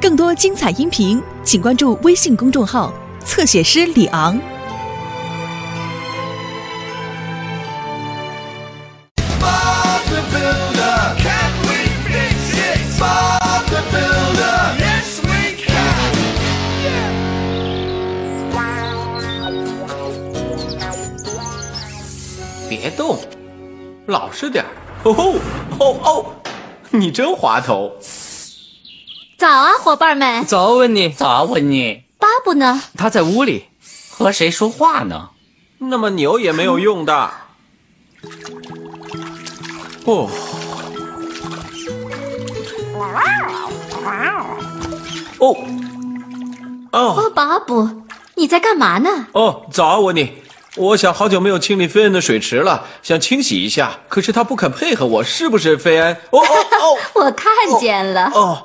更多精彩音频，请关注微信公众号“侧写师李昂”。别动，老实点儿！哦哦哦，你真滑头！早啊，伙伴们！早问你，早问你，巴布呢？他在屋里。和谁说话呢？那么牛也没有用的。哦，哦，哦哦，巴布，你在干嘛呢？哦，早啊，温妮。我想好久没有清理菲恩的水池了，想清洗一下，可是他不肯配合我，是不是，菲恩？哦哦 我看见了。哦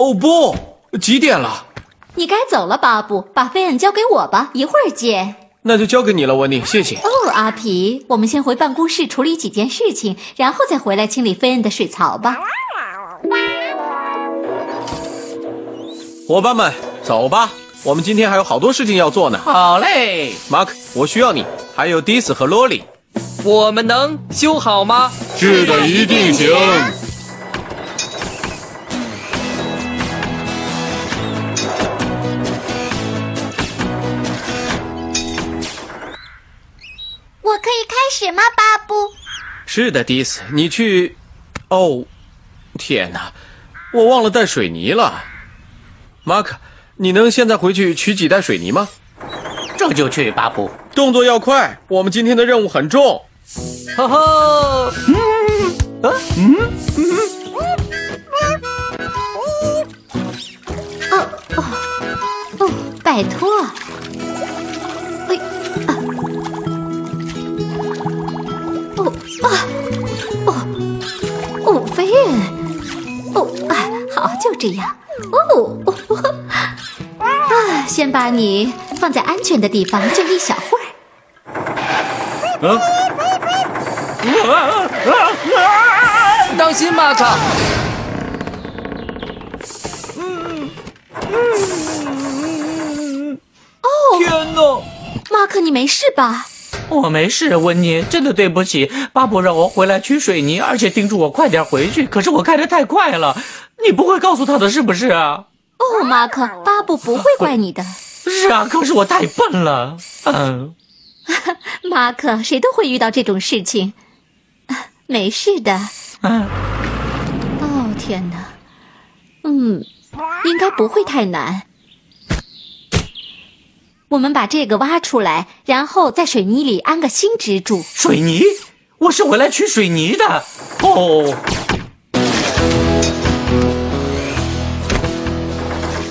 哦哦不，几点了？你该走了，巴布，把菲恩交给我吧，一会儿见。那就交给你了，温妮，谢谢。哦，阿皮，我们先回办公室处理几件事情，然后再回来清理菲恩的水槽吧。伙伴们，走吧，我们今天还有好多事情要做呢。好嘞，马克，我需要你，还有迪斯和罗莉。我们能修好吗？是的，一定行。始吗，巴布？是的，迪斯，你去。哦，天哪，我忘了带水泥了。马克，你能现在回去取几袋水泥吗？这就去，巴布。动作要快，我们今天的任务很重。呵呵，哦哦哦，拜托。这样。哦哦哦啊！先把你放在安全的地方，就一小会儿。当心，马克！天哪！马克，你没事吧？我没事，温妮，真的对不起。巴布让我回来取水泥，而且叮嘱我快点回去，可是我开的太快了。你不会告诉他的是不是啊？哦，马克，巴布不会怪你的。是啊，可是我太笨了。嗯，马克，谁都会遇到这种事情。啊没事的。嗯哦，天哪！嗯，应该不会太难。我们把这个挖出来，然后在水泥里安个新支柱。水泥，我是回来取水泥的。哦，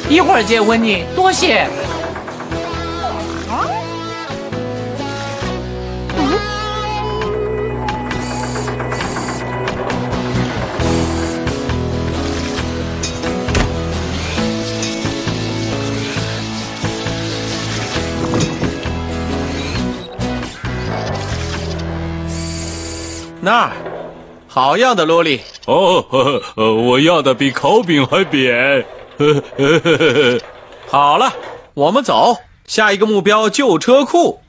一会儿见，温妮，多谢。那儿，好样的，罗莉。哦，呵呵呃，我要的比烤饼还扁。呵呵呵呵呵好了，我们走，下一个目标旧车库。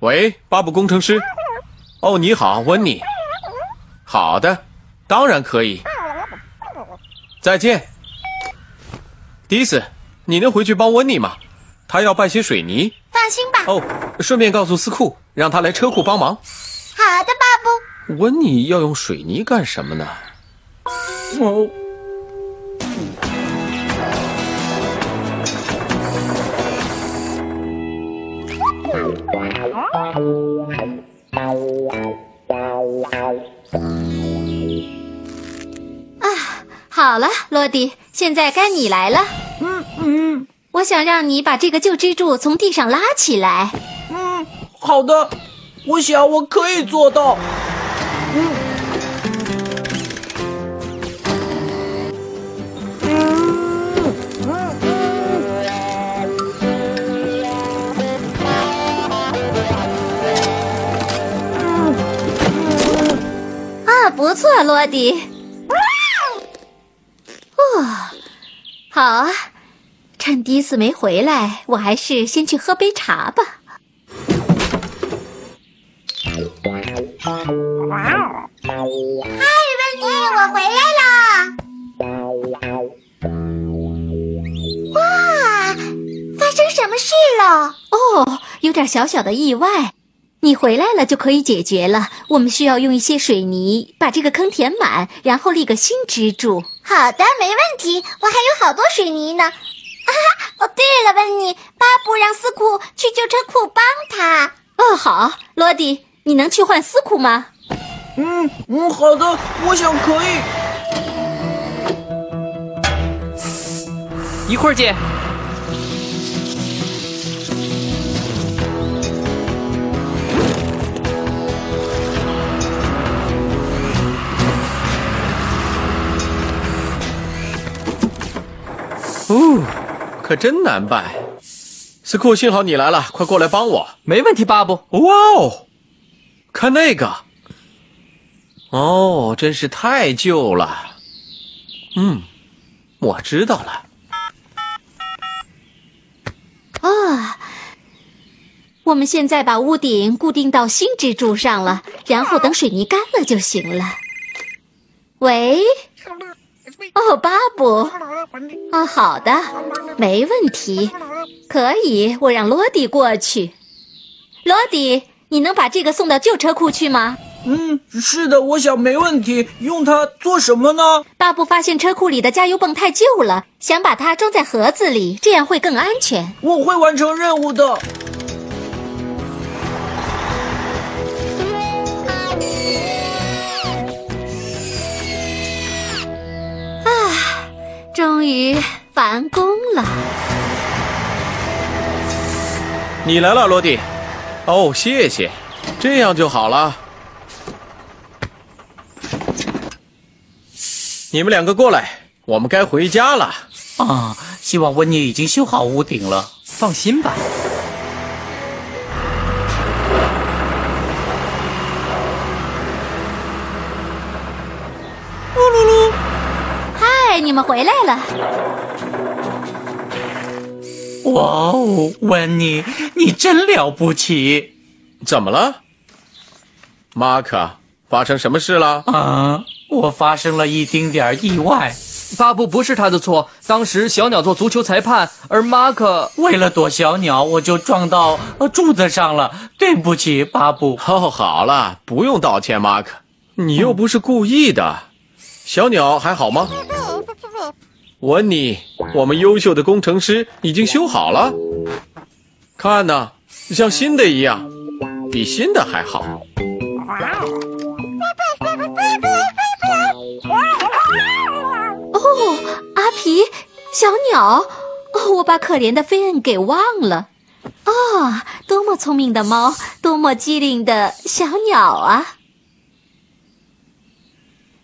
喂，巴布工程师。哦，你好，温妮。好的，当然可以。再见，迪斯，你能回去帮温妮吗？她要拌些水泥。放心吧。哦，顺便告诉斯库，让他来车库帮忙。好的，巴布。温妮要用水泥干什么呢？哦，啊好了，洛迪，现在该你来了。嗯嗯，我想让你把这个旧支柱从地上拉起来。嗯好的，我想我可以做到。嗯，嗯嗯嗯啊，不错，罗迪。哦好啊，趁迪斯没回来，我还是先去喝杯茶吧。嗨，温妮，我回来了！哇，发生什么事了？哦，有点小小的意外。你回来了就可以解决了。我们需要用一些水泥把这个坑填满，然后立个新支柱。好的，没问题。我还有好多水泥呢。啊，哦，对了，温妮，巴布让斯库去旧车库帮他。哦，好，罗迪，你能去换斯库吗？嗯嗯，好的，我想可以。一会儿见。哦，可真难办。斯库，幸好你来了，快过来帮我。没问题，巴布。哇哦，看那个。哦，真是太旧了。嗯，我知道了。啊，我们现在把屋顶固定到新支柱上了，然后等水泥干了就行了。喂？哦，巴布。哦，好的，没问题，可以，我让罗迪过去。罗迪，你能把这个送到旧车库去吗？嗯，是的，我想没问题。用它做什么呢？巴布发现车库里的加油泵太旧了，想把它装在盒子里，这样会更安全。我会完成任务的。啊，终于完工了！你来了，罗迪。哦，谢谢，这样就好了。你们两个过来，我们该回家了。啊，希望温妮已经修好屋顶了。放心吧。呜噜噜，嗨，你们回来了！哇哦，温妮，你真了不起！怎么了，马克？发生什么事了？啊，我发生了一丁点儿意外。巴布不是他的错，当时小鸟做足球裁判，而马克为了躲小鸟，我就撞到柱子上了。对不起，巴布。哦，好了，不用道歉，马克，你又不是故意的。小鸟还好吗？温妮，我们优秀的工程师已经修好了，看呐，像新的一样，比新的还好。哦，阿皮，小鸟，哦，我把可怜的菲恩给忘了。啊，多么聪明的猫，多么机灵的小鸟啊！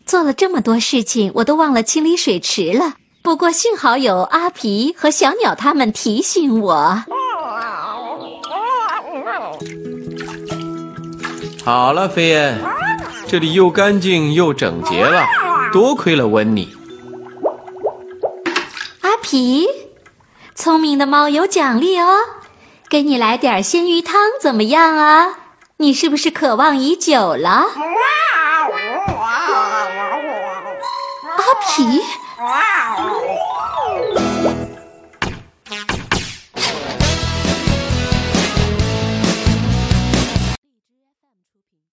做了这么多事情，我都忘了清理水池了。不过幸好有阿皮和小鸟他们提醒我。好了，飞燕，这里又干净又整洁了，多亏了温妮。阿皮，聪明的猫有奖励哦，给你来点鲜鱼汤怎么样啊？你是不是渴望已久了？阿皮。